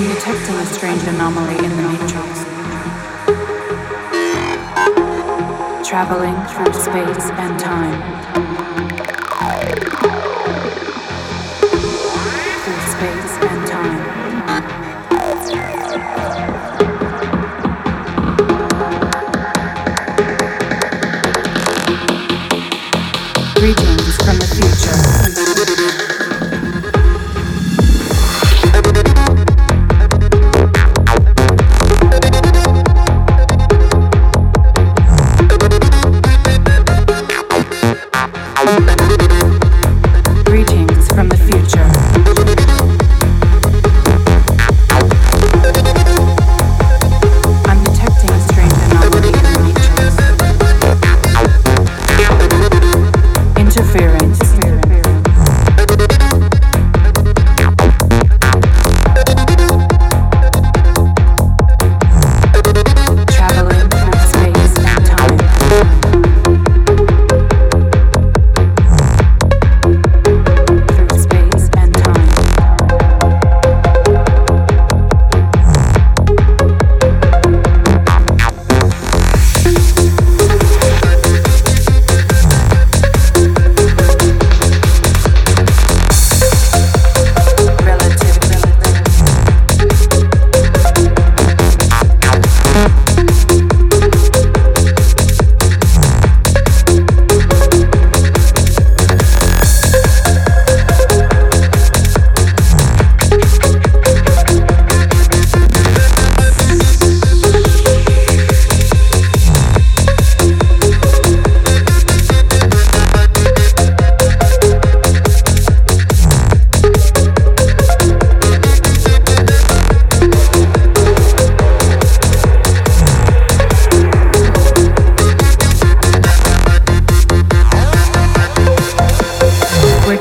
I'm detecting a strange anomaly in the matrix. Traveling through space and time. Through space and time. Greetings from the future.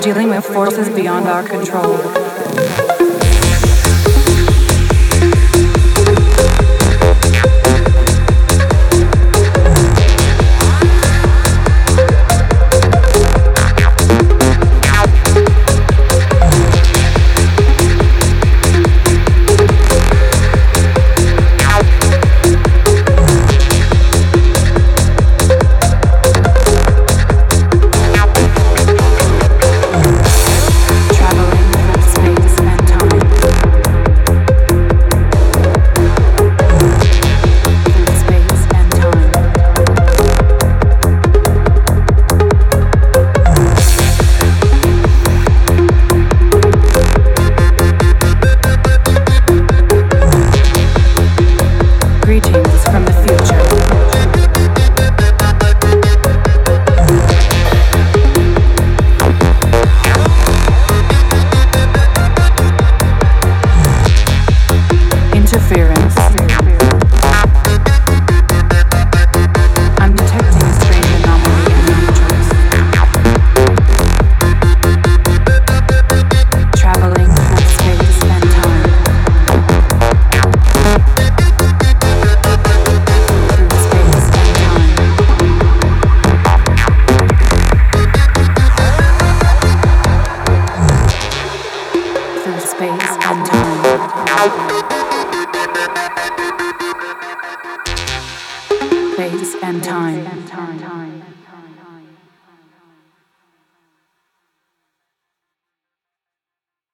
dealing with forces beyond our control. interference. space and time.